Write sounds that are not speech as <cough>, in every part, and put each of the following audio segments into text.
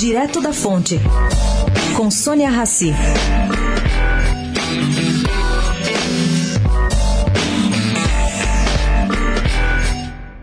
Direto da Fonte, com Sônia Rassi.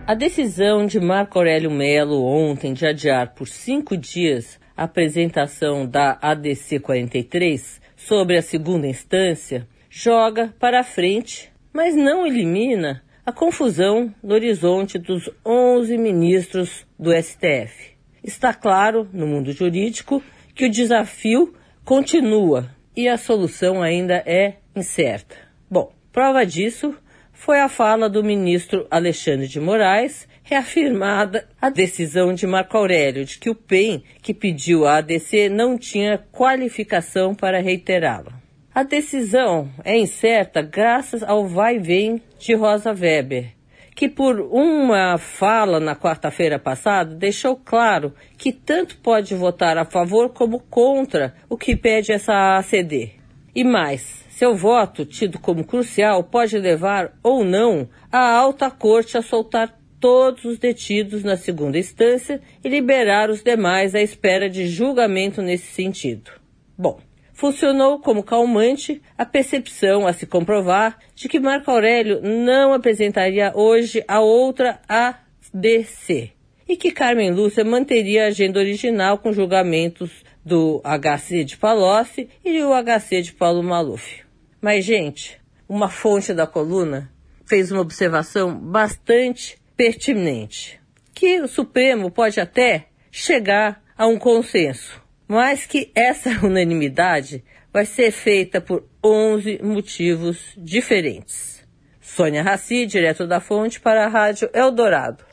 A decisão de Marco Aurélio Melo ontem de adiar por cinco dias a apresentação da ADC 43 sobre a segunda instância joga para frente, mas não elimina a confusão no horizonte dos 11 ministros do STF. Está claro, no mundo jurídico, que o desafio continua e a solução ainda é incerta. Bom, prova disso foi a fala do ministro Alexandre de Moraes, reafirmada a decisão de Marco Aurélio de que o PEN que pediu a ADC não tinha qualificação para reiterá-la. A decisão é incerta graças ao vai-vem de Rosa Weber, que por uma fala na quarta-feira passada deixou claro que tanto pode votar a favor como contra o que pede essa ACD. E mais, seu voto, tido como crucial, pode levar ou não a alta corte a soltar todos os detidos na segunda instância e liberar os demais à espera de julgamento nesse sentido. Bom, funcionou como calmante a percepção a se comprovar de que Marco Aurélio não apresentaria hoje a outra ADC e que Carmen Lúcia manteria a agenda original com julgamentos do HC de Palocci e o HC de Paulo Maluf. Mas, gente, uma fonte da coluna fez uma observação bastante pertinente, que o Supremo pode até chegar a um consenso, mas que essa <laughs> unanimidade vai ser feita por 11 motivos diferentes. Sônia Raci, direto da fonte para a Rádio Eldorado.